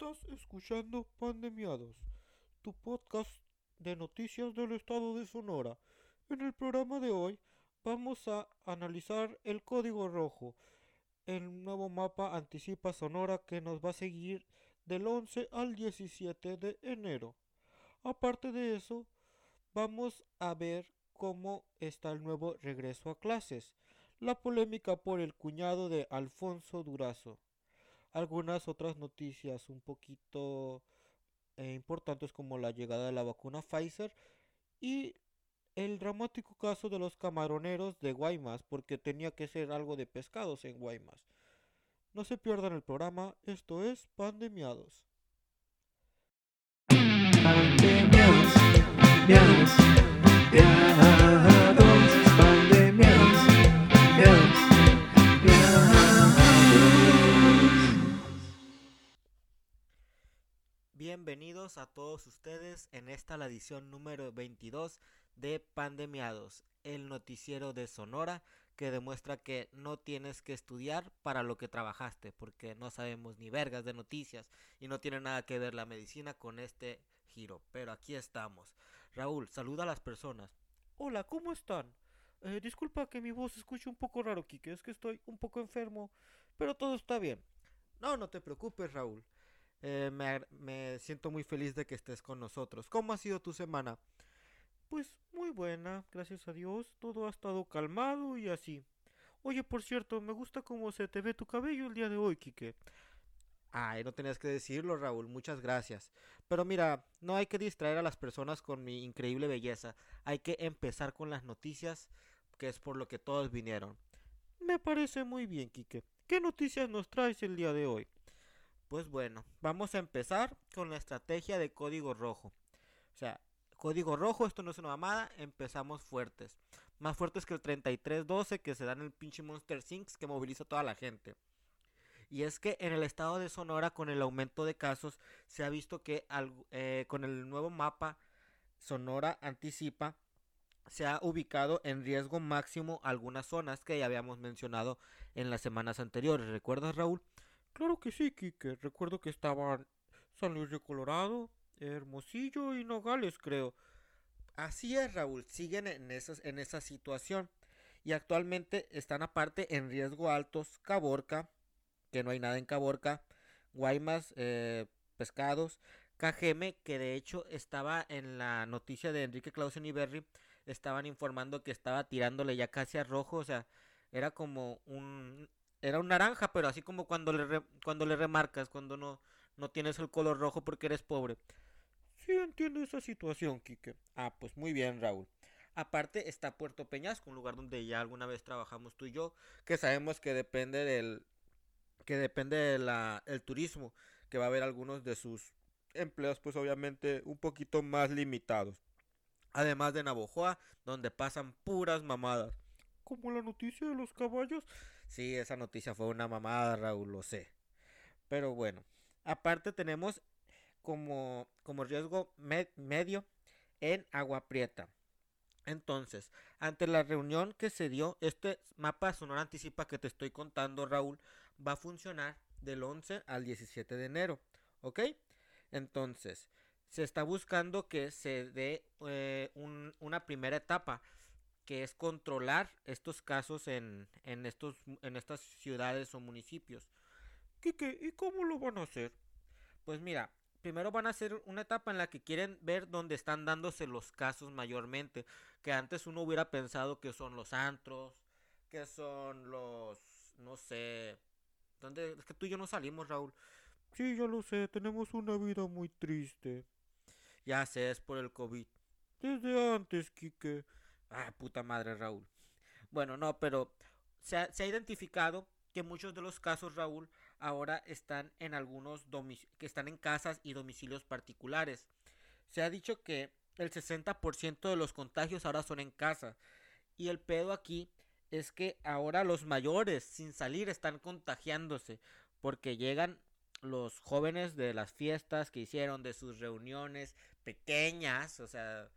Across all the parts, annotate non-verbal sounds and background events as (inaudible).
Estás escuchando Pandemiados, tu podcast de noticias del estado de Sonora. En el programa de hoy vamos a analizar el código rojo. El nuevo mapa anticipa Sonora que nos va a seguir del 11 al 17 de enero. Aparte de eso, vamos a ver cómo está el nuevo regreso a clases, la polémica por el cuñado de Alfonso Durazo, algunas otras noticias un poquito eh, importantes como la llegada de la vacuna Pfizer y el dramático caso de los camaroneros de Guaymas, porque tenía que ser algo de pescados en Guaymas. No se pierdan el programa, esto es Pandemiados. Pandemiados, miados, miados, Bienvenidos a todos ustedes en esta la edición número 22 de Pandemiados, el noticiero de Sonora que demuestra que no tienes que estudiar para lo que trabajaste, porque no sabemos ni vergas de noticias y no tiene nada que ver la medicina con este giro. Pero aquí estamos. Raúl, saluda a las personas. Hola, ¿cómo están? Eh, disculpa que mi voz escuche un poco raro, Kike, es que estoy un poco enfermo, pero todo está bien. No, no te preocupes, Raúl. Eh, me, me siento muy feliz de que estés con nosotros. ¿Cómo ha sido tu semana? Pues muy buena, gracias a Dios. Todo ha estado calmado y así. Oye, por cierto, me gusta cómo se te ve tu cabello el día de hoy, Quique. Ay, no tenías que decirlo, Raúl, muchas gracias. Pero mira, no hay que distraer a las personas con mi increíble belleza. Hay que empezar con las noticias, que es por lo que todos vinieron. Me parece muy bien, Quique. ¿Qué noticias nos traes el día de hoy? Pues bueno, vamos a empezar con la estrategia de código rojo. O sea, Código rojo, esto no es una mamada, empezamos fuertes. Más fuertes que el 3312 que se da en el pinche Monster Sinks que moviliza a toda la gente. Y es que en el estado de Sonora, con el aumento de casos, se ha visto que eh, con el nuevo mapa Sonora anticipa, se ha ubicado en riesgo máximo algunas zonas que ya habíamos mencionado en las semanas anteriores. ¿Recuerdas, Raúl? Claro que sí, Kike. Recuerdo que estaban San Luis de Colorado, Hermosillo y Nogales, creo. Así es, Raúl, siguen en, esas, en esa situación. Y actualmente están aparte en riesgo altos Caborca, que no hay nada en Caborca, Guaymas, eh, Pescados, Cajeme, que de hecho estaba en la noticia de Enrique Clausen y Berry, estaban informando que estaba tirándole ya casi a rojo, o sea, era como un era un naranja, pero así como cuando le cuando le remarcas, cuando no no tienes el color rojo porque eres pobre. Sí, entiendo esa situación, Quique. Ah, pues muy bien, Raúl. Aparte está Puerto Peñasco, un lugar donde ya alguna vez trabajamos tú y yo, que sabemos que depende del que depende del turismo, que va a haber algunos de sus empleos pues obviamente un poquito más limitados. Además de Navojoa, donde pasan puras mamadas. Como la noticia de los caballos. Sí, esa noticia fue una mamada, Raúl, lo sé. Pero bueno, aparte tenemos como, como riesgo medio en Agua Prieta. Entonces, ante la reunión que se dio, este mapa sonora anticipa que te estoy contando, Raúl, va a funcionar del 11 al 17 de enero. ¿Ok? Entonces, se está buscando que se dé eh, una primera etapa, que es controlar estos casos en, en, estos, en estas ciudades o municipios. ¿y cómo lo van a hacer? Pues mira, primero van a ser una etapa en la que quieren ver dónde están dándose los casos mayormente. Que antes uno hubiera pensado que son los antros, que son los, no sé, ¿dónde? Es que tú y yo no salimos, Raúl. Sí, ya lo sé, tenemos una vida muy triste. Ya sé, es por el COVID. Desde antes, Quique. Ah, puta madre, Raúl. Bueno, no, pero se ha identificado que muchos de los casos, Raúl, ahora están en algunos que están en casas y domicilios particulares. Se ha dicho que el 60% de los contagios ahora son en casa. Y el pedo aquí es que ahora los mayores sin salir están contagiándose porque llegan los jóvenes de las fiestas que hicieron, de sus reuniones pequeñas, o sea,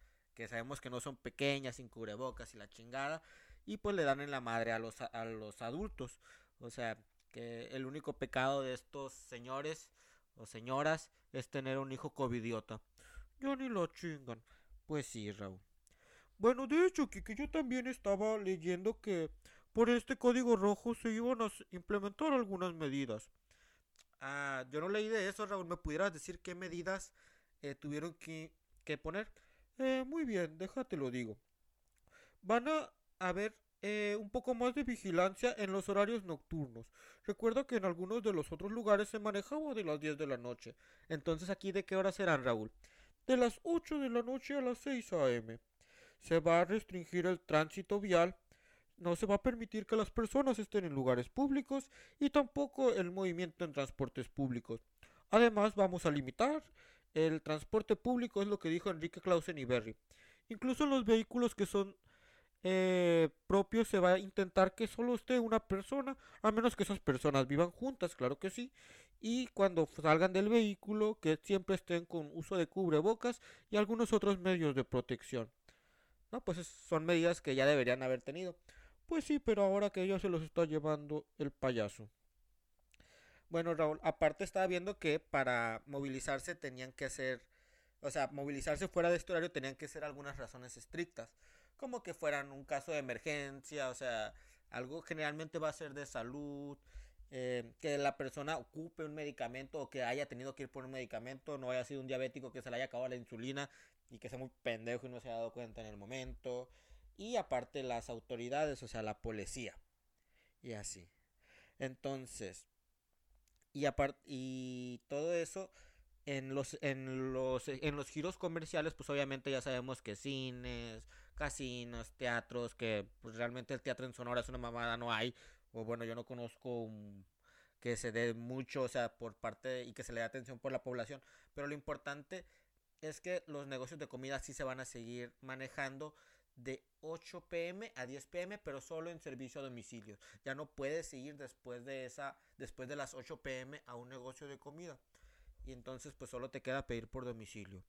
que sabemos que no son pequeñas, sin cubrebocas y la chingada, y pues le dan en la madre a los, a los adultos. O sea, que el único pecado de estos señores o señoras es tener un hijo covidiota. Ya ni lo chingan. Pues sí, Raúl. Bueno, de hecho, que yo también estaba leyendo que por este código rojo se iban a implementar algunas medidas. Ah, yo no leí de eso, Raúl. ¿Me pudieras decir qué medidas eh, tuvieron que, que poner? Eh, muy bien, déjate lo digo. Van a haber eh, un poco más de vigilancia en los horarios nocturnos. Recuerda que en algunos de los otros lugares se manejaba de las 10 de la noche. Entonces, ¿aquí de qué hora serán, Raúl? De las 8 de la noche a las 6 a.m. Se va a restringir el tránsito vial. No se va a permitir que las personas estén en lugares públicos y tampoco el movimiento en transportes públicos. Además, vamos a limitar el transporte público, es lo que dijo Enrique Clausen y Berry. Incluso los vehículos que son eh, propio se va a intentar que solo esté una persona, a menos que esas personas vivan juntas, claro que sí. Y cuando salgan del vehículo, que siempre estén con uso de cubrebocas y algunos otros medios de protección. No, pues son medidas que ya deberían haber tenido. Pues sí, pero ahora que ya se los está llevando el payaso. Bueno, Raúl, aparte estaba viendo que para movilizarse tenían que hacer, o sea, movilizarse fuera de este horario tenían que ser algunas razones estrictas como que fueran un caso de emergencia, o sea, algo generalmente va a ser de salud, eh, que la persona ocupe un medicamento o que haya tenido que ir por un medicamento, no haya sido un diabético que se le haya acabado la insulina y que sea muy pendejo y no se haya dado cuenta en el momento. Y aparte las autoridades, o sea, la policía. Y así. Entonces, y y todo eso en los, en los, en los giros comerciales, pues obviamente ya sabemos que cines, casinos, teatros, que pues realmente el teatro en Sonora es una mamada, no hay, o bueno, yo no conozco que se dé mucho, o sea, por parte y que se le dé atención por la población, pero lo importante es que los negocios de comida sí se van a seguir manejando de 8 pm a 10 pm, pero solo en servicio a domicilio. Ya no puedes ir después de esa después de las 8 pm a un negocio de comida. Y entonces pues solo te queda pedir por domicilio.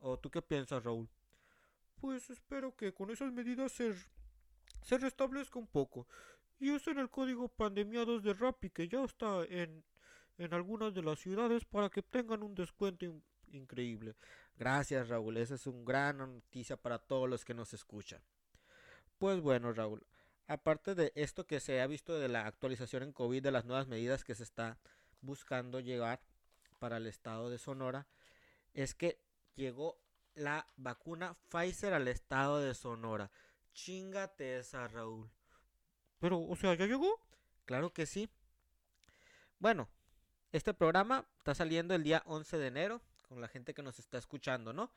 ¿O tú qué piensas, Raúl? Pues espero que con esas medidas se, se restablezca un poco. Y usen el código pandemiados de Rappi que ya está en, en algunas de las ciudades para que tengan un descuento increíble. Gracias Raúl, esa es una gran noticia para todos los que nos escuchan. Pues bueno Raúl, aparte de esto que se ha visto de la actualización en COVID, de las nuevas medidas que se está buscando llegar para el estado de Sonora, es que llegó la vacuna Pfizer al estado de Sonora. Chingate esa, Raúl. Pero, o sea, ¿ya llegó? Claro que sí. Bueno, este programa está saliendo el día 11 de enero, con la gente que nos está escuchando, ¿no?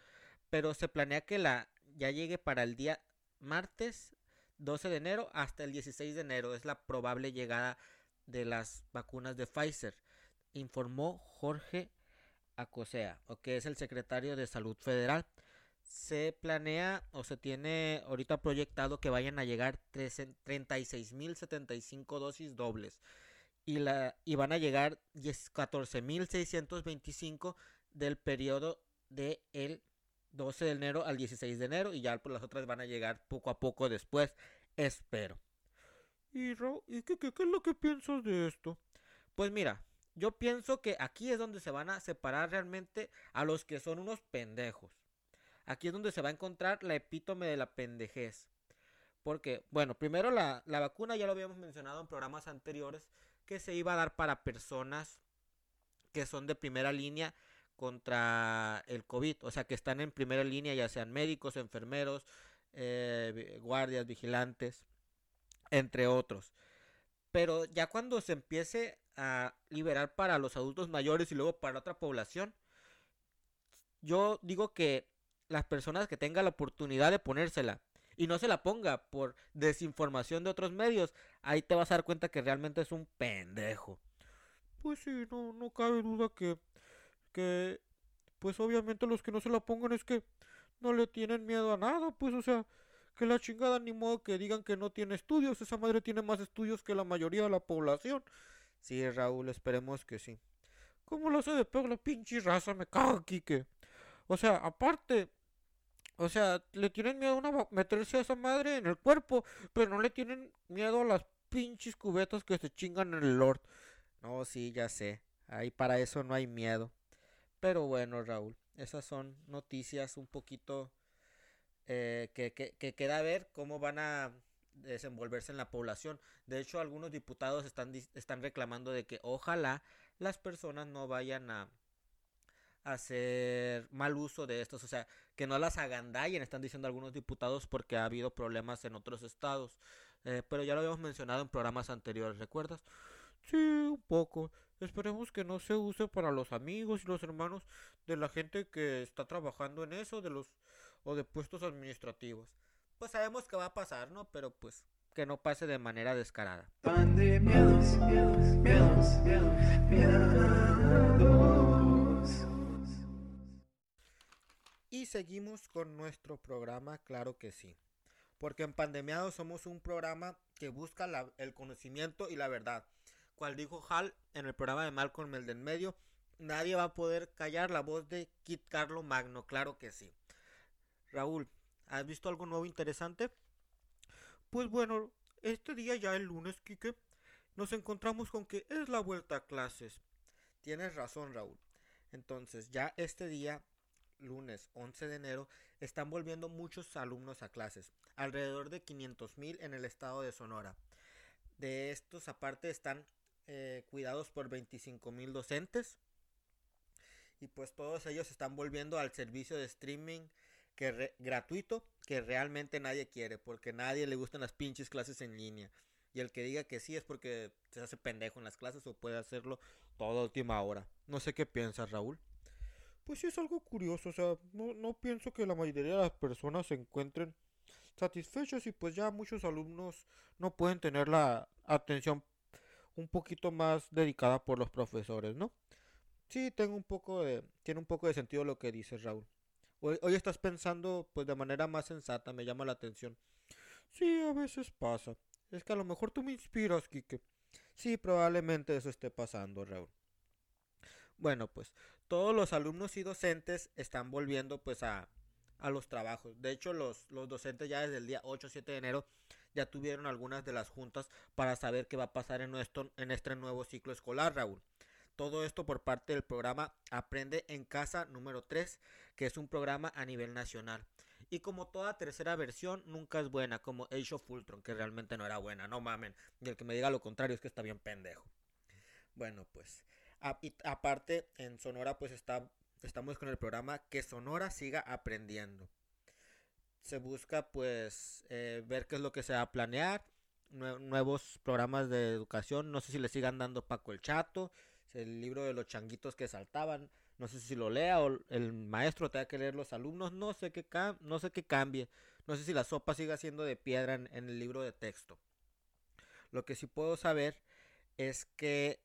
Pero se planea que la ya llegue para el día martes 12 de enero hasta el 16 de enero. Es la probable llegada de las vacunas de Pfizer, informó Jorge Acosea, o que es el secretario de Salud Federal. Se planea o se tiene ahorita proyectado que vayan a llegar 36.075 dosis dobles y, la, y van a llegar 14.625 del periodo del el 12 de enero al 16 de enero y ya las otras van a llegar poco a poco después, espero. ¿Y, ¿y qué, qué, qué es lo que piensas de esto? Pues mira, yo pienso que aquí es donde se van a separar realmente a los que son unos pendejos. Aquí es donde se va a encontrar la epítome de la pendejez. Porque, bueno, primero la, la vacuna ya lo habíamos mencionado en programas anteriores que se iba a dar para personas que son de primera línea contra el COVID, o sea, que están en primera línea, ya sean médicos, enfermeros, eh, guardias, vigilantes, entre otros. Pero ya cuando se empiece a liberar para los adultos mayores y luego para otra población. Yo digo que las personas que tengan la oportunidad de ponérsela y no se la ponga por desinformación de otros medios, ahí te vas a dar cuenta que realmente es un pendejo. Pues sí, no, no cabe duda que, que, pues obviamente los que no se la pongan es que no le tienen miedo a nada, pues o sea, que la chingada ni modo que digan que no tiene estudios, esa madre tiene más estudios que la mayoría de la población. Sí, Raúl, esperemos que sí. ¿Cómo lo hace de peor la pinche raza? Me cago, Kike. O sea, aparte, o sea, le tienen miedo a meterse a esa madre en el cuerpo, pero no le tienen miedo a las pinches cubetas que se chingan en el Lord. No, sí, ya sé. Ahí para eso no hay miedo. Pero bueno, Raúl, esas son noticias un poquito eh, que, que, queda ver cómo van a desenvolverse en la población. De hecho, algunos diputados están, están reclamando de que ojalá las personas no vayan a hacer mal uso de estos, o sea, que no las agandallen, están diciendo algunos diputados porque ha habido problemas en otros estados. Eh, pero ya lo habíamos mencionado en programas anteriores, ¿recuerdas? Sí, un poco. Esperemos que no se use para los amigos y los hermanos de la gente que está trabajando en eso, de los o de puestos administrativos. Pues sabemos que va a pasar, ¿no? Pero pues que no pase de manera descarada. Y seguimos con nuestro programa, claro que sí. Porque en Pandemiados somos un programa que busca el conocimiento y la verdad. Cual dijo Hal en el programa de Malcolm el del medio, nadie va a poder callar la voz de Kit Carlo Magno, claro que sí. Raúl, ¿has visto algo nuevo interesante? Pues bueno, este día ya el lunes, Kike, nos encontramos con que es la vuelta a clases. Tienes razón, Raúl. Entonces, ya este día lunes 11 de enero, están volviendo muchos alumnos a clases, alrededor de 500 mil en el estado de Sonora. De estos, aparte, están eh, cuidados por 25 mil docentes. Y pues todos ellos están volviendo al servicio de streaming que gratuito que realmente nadie quiere, porque nadie le gustan las pinches clases en línea. Y el que diga que sí es porque se hace pendejo en las clases o puede hacerlo toda última hora. No sé qué piensas, Raúl pues sí es algo curioso, o sea, no, no pienso que la mayoría de las personas se encuentren satisfechos y pues ya muchos alumnos no pueden tener la atención un poquito más dedicada por los profesores, ¿no? Sí, tengo un poco de, tiene un poco de sentido lo que dices, Raúl. Hoy, estás pensando pues de manera más sensata, me llama la atención. Sí, a veces pasa. Es que a lo mejor tú me inspiras, Kike. Sí, probablemente eso esté pasando, Raúl. Bueno, pues todos los alumnos y docentes están volviendo pues a, a los trabajos. De hecho, los, los docentes ya desde el día 8 o 7 de enero ya tuvieron algunas de las juntas para saber qué va a pasar en, nuestro, en este nuevo ciclo escolar, Raúl. Todo esto por parte del programa Aprende en Casa número 3, que es un programa a nivel nacional. Y como toda tercera versión, nunca es buena, como Age of Ultron, que realmente no era buena, no mamen. Y el que me diga lo contrario es que está bien pendejo. Bueno, pues aparte, en Sonora, pues está, estamos con el programa Que Sonora siga aprendiendo. Se busca, pues, eh, ver qué es lo que se va a planear. nuevos programas de educación. No sé si le sigan dando Paco el Chato. El libro de los changuitos que saltaban. No sé si lo lea o el maestro tenga que leer los alumnos. No sé qué, no sé qué cambie. No sé si la sopa siga siendo de piedra en el libro de texto. Lo que sí puedo saber es que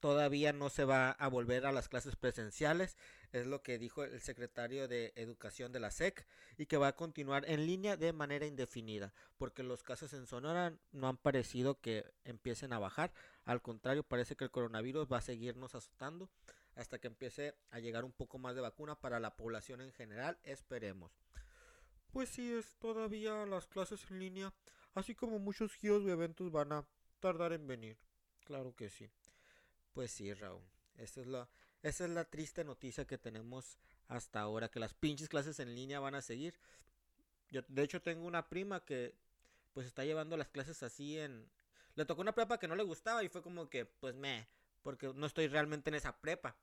todavía no se va a volver a las clases presenciales, es lo que dijo el secretario de Educación de la SEC, y que va a continuar en línea de manera indefinida, porque los casos en Sonora no han parecido que empiecen a bajar, al contrario, parece que el coronavirus va a seguirnos azotando hasta que empiece a llegar un poco más de vacuna para la población en general, esperemos. Pues sí, es todavía las clases en línea, así como muchos giros de eventos van a tardar en venir. Claro que sí. Pues sí, Raúl. Esa es, la, esa es la triste noticia que tenemos hasta ahora, que las pinches clases en línea van a seguir. Yo, de hecho, tengo una prima que pues está llevando las clases así en... Le tocó una prepa que no le gustaba y fue como que, pues me, porque no estoy realmente en esa prepa.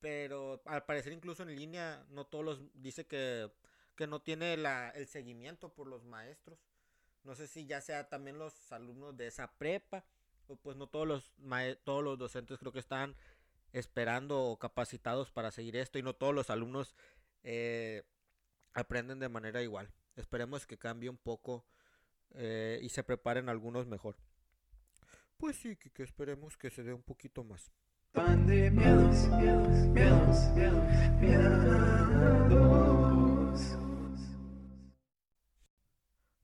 Pero al parecer incluso en línea no todos los... Dice que, que no tiene la, el seguimiento por los maestros. No sé si ya sea también los alumnos de esa prepa pues no todos los todos los docentes creo que están esperando o capacitados para seguir esto y no todos los alumnos eh, aprenden de manera igual. Esperemos que cambie un poco eh, y se preparen algunos mejor. Pues sí, que, esperemos que se dé un poquito más.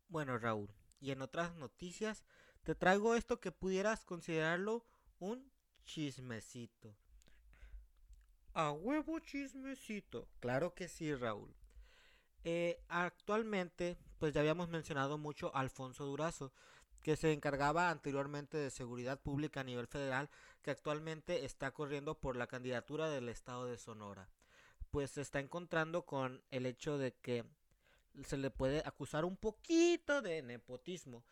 Bueno, Raúl, y en otras noticias, te traigo esto que pudieras considerarlo un chismecito. A huevo chismecito. Claro que sí, Raúl. Eh, actualmente, pues ya habíamos mencionado mucho a Alfonso Durazo. que se encargaba anteriormente de seguridad pública a nivel federal, que actualmente está corriendo por la candidatura del estado de Sonora. Pues se está encontrando con el hecho de que se le puede acusar un poquito de nepotismo,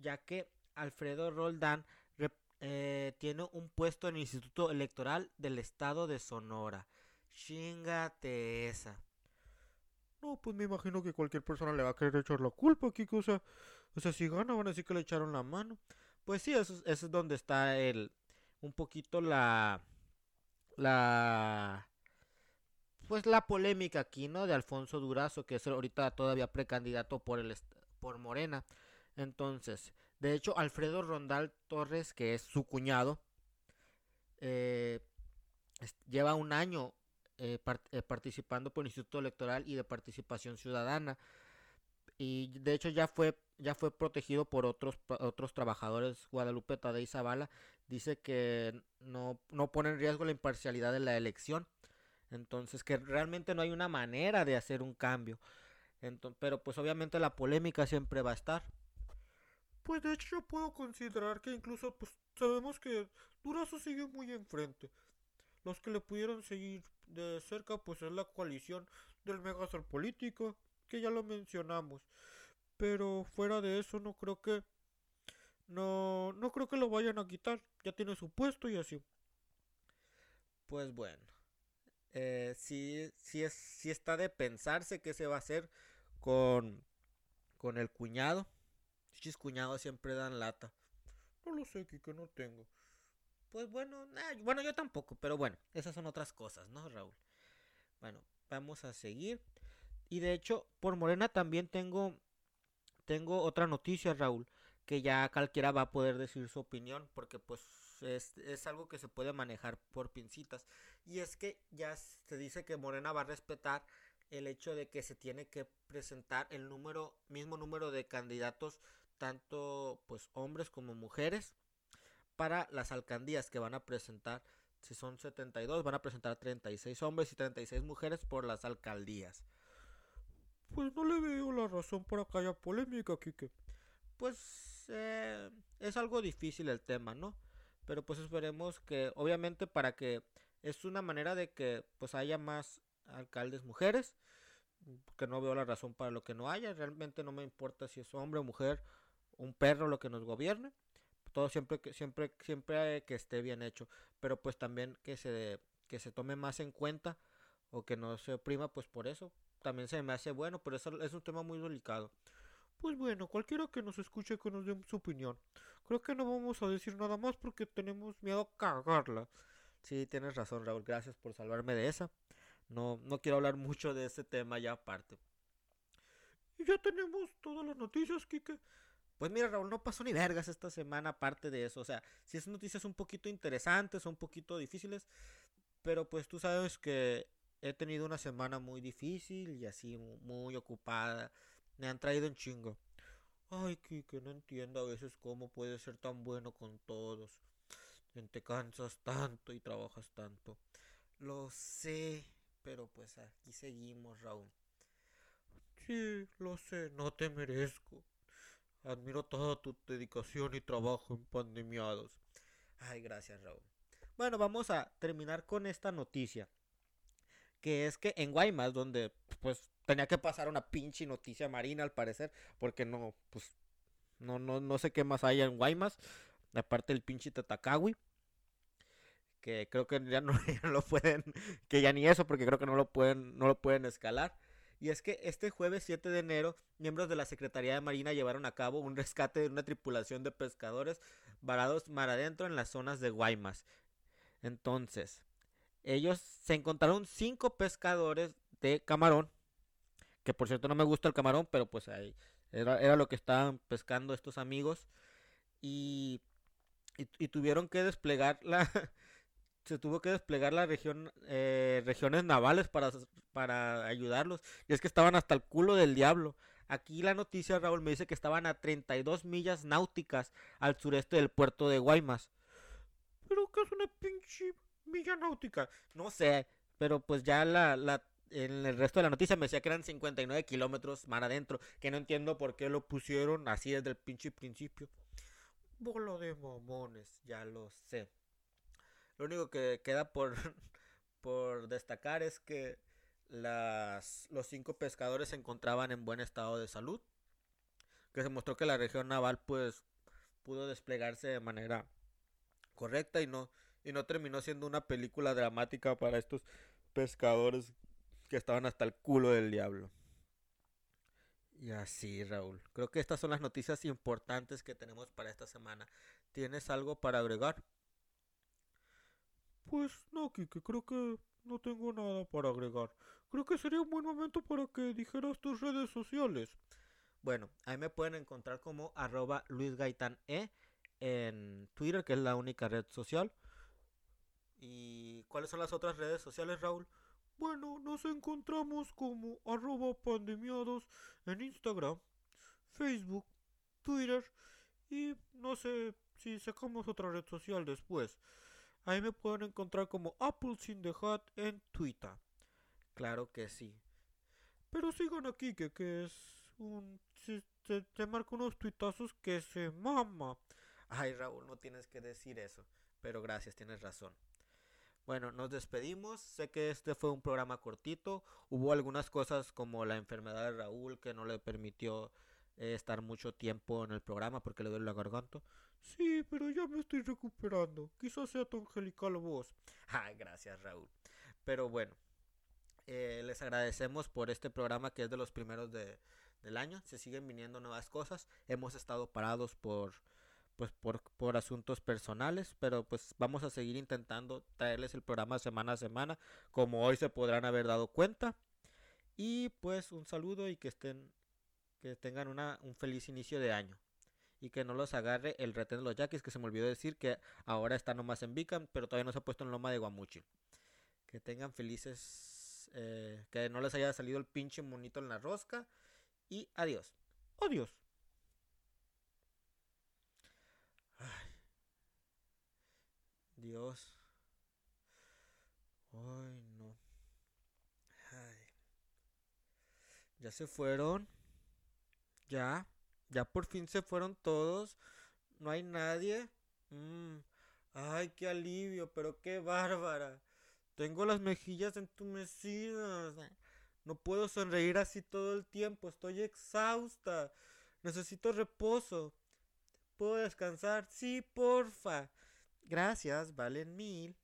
ya que Alfredo Roldán eh, tiene un puesto en el Instituto Electoral del Estado de Sonora. Chingate esa. No, pues me imagino que cualquier persona le va a querer echar la culpa, Kiko. O sea, o sea si gana, van a decir que le echaron la mano. Pues sí, eso, eso es donde está el. Un poquito la. La. Pues la polémica aquí, ¿no? De Alfonso Durazo, que es ahorita todavía precandidato por, el, por Morena. Entonces, de hecho, Alfredo Rondal Torres, que es su cuñado, eh, lleva un año eh, eh, participando por el Instituto Electoral y de Participación Ciudadana. Y de hecho ya fue, ya fue protegido por otros, otros trabajadores. Guadalupe Tadei Zavala dice que no, no pone en riesgo la imparcialidad de la elección. Entonces que realmente no hay una manera de hacer un cambio. Entonces, pero pues obviamente la polémica siempre va a estar. Pues de hecho yo puedo considerar que incluso pues sabemos que Durazo sigue muy enfrente. Los que le pudieron seguir de cerca pues es la coalición del Megasol político, que ya lo mencionamos. Pero fuera de eso no creo que no no creo que lo vayan a quitar, ya tiene su puesto y así. Pues bueno, eh, sí, sí, es, sí está de pensarse qué se va a hacer con, con el cuñado Chis cuñados siempre dan lata. No lo sé, que no tengo. Pues bueno, bueno, yo tampoco, pero bueno, esas son otras cosas, ¿no, Raúl? Bueno, vamos a seguir. Y de hecho, por Morena también tengo, tengo otra noticia, Raúl, que ya cualquiera va a poder decir su opinión, porque pues es, es algo que se puede manejar por pincitas. Y es que ya se dice que Morena va a respetar el hecho de que se tiene que presentar el número, mismo número de candidatos tanto pues hombres como mujeres para las alcaldías que van a presentar si son 72 van a presentar 36 hombres y 36 mujeres por las alcaldías. Pues no le veo la razón para que haya polémica Kike pues eh, es algo difícil el tema no pero pues esperemos que obviamente para que es una manera de que pues haya más alcaldes mujeres que no veo la razón para lo que no haya realmente no me importa si es hombre o mujer un perro lo que nos gobierne. Todo siempre que siempre siempre que esté bien hecho, pero pues también que se que se tome más en cuenta o que no se oprima, pues por eso también se me hace bueno, pero eso es un tema muy delicado. Pues bueno, cualquiera que nos escuche que nos dé su opinión. Creo que no vamos a decir nada más porque tenemos miedo a cagarla. Sí, tienes razón, Raúl. Gracias por salvarme de esa. No, no quiero hablar mucho de ese tema ya aparte. Y ya tenemos todas las noticias, Kike. Pues mira, Raúl, no pasó ni vergas esta semana aparte de eso. O sea, si esas noticias un poquito interesantes, un poquito difíciles, pero pues tú sabes que he tenido una semana muy difícil y así muy ocupada. Me han traído un chingo. Ay, que no entiendo a veces cómo puedes ser tan bueno con todos. Te cansas tanto y trabajas tanto. Lo sé, pero pues aquí seguimos, Raúl. Sí, lo sé, no te merezco. Admiro toda tu dedicación y trabajo en pandemiados. Ay, gracias, Raúl. Bueno, vamos a terminar con esta noticia. Que es que en Guaymas, donde pues tenía que pasar una pinche noticia marina al parecer, porque no, pues, no, no, no sé qué más hay en Guaymas, aparte del pinche Tatacawi, que creo que (laughs) ya no lo pueden, que ya ni eso, porque creo que no lo pueden, no lo pueden escalar. Y es que este jueves 7 de enero, miembros de la Secretaría de Marina llevaron a cabo un rescate de una tripulación de pescadores varados mar adentro en las zonas de Guaymas. Entonces, ellos se encontraron cinco pescadores de camarón, que por cierto no me gusta el camarón, pero pues ahí era, lo que estaban pescando estos amigos. Y, y, y tuvieron que desplegar la, (laughs) se tuvo que desplegar la región, eh, regiones navales para, para ayudarlos. Y es que estaban hasta el culo del diablo. Aquí la noticia, Raúl, me dice que estaban a 32 millas náuticas al sureste del puerto de Guaymas. ¿Pero qué es una pinche milla náutica? No sé, pero pues ya la, la, en el resto de la noticia me decía que eran 59 kilómetros mar adentro, que no entiendo por qué lo pusieron así desde el pinche principio. Bolo de mamones, ya lo sé. Lo único que queda por, (laughs) por destacar es que las, los cinco pescadores se encontraban en buen estado de salud. Que se mostró que la región naval pues pudo desplegarse de manera correcta y no, y no terminó siendo una película dramática para estos pescadores que estaban hasta el culo del diablo. Y así, Raúl. Creo que estas son las noticias importantes que tenemos para esta semana. ¿Tienes algo para agregar? Pues no, Kike, creo que no tengo nada para agregar. Creo que sería un buen momento para que dijeras tus redes sociales. Bueno, ahí me pueden encontrar como arroba Luis E en Twitter, que es la única red social. ¿Y cuáles son las otras redes sociales, Raúl? Bueno, nos encontramos como arroba pandemiados en Instagram, Facebook, Twitter y no sé si sacamos otra red social después. Ahí me pueden encontrar como Apple Sin The Hat en Twitter. Claro que sí. Pero sigan aquí, que, que es un... te, te marca unos tuitazos que se mama. Ay, Raúl, no tienes que decir eso. Pero gracias, tienes razón. Bueno, nos despedimos. Sé que este fue un programa cortito. Hubo algunas cosas como la enfermedad de Raúl que no le permitió eh, estar mucho tiempo en el programa porque le duele la garganta. Sí, pero ya me estoy recuperando. Quizás sea tu angelical voz. Ay, (laughs) gracias, Raúl. Pero bueno, eh, les agradecemos por este programa que es de los primeros de, del año. Se siguen viniendo nuevas cosas. Hemos estado parados por pues por, por asuntos personales, pero pues vamos a seguir intentando traerles el programa semana a semana, como hoy se podrán haber dado cuenta. Y pues un saludo y que estén que tengan una, un feliz inicio de año. Y que no los agarre el retén de los yaquis, que se me olvidó decir que ahora está nomás en Bicam, pero todavía no se ha puesto en Loma de Guamuchi. Que tengan felices, eh, que no les haya salido el pinche monito en la rosca. Y adiós. Adiós. Dios. Ay, no. Ay. Ya se fueron. Ya. Ya por fin se fueron todos. No hay nadie. Mm. Ay, qué alivio, pero qué bárbara. Tengo las mejillas entumecidas. No puedo sonreír así todo el tiempo. Estoy exhausta. Necesito reposo. ¿Puedo descansar? Sí, porfa. Gracias, valen mil.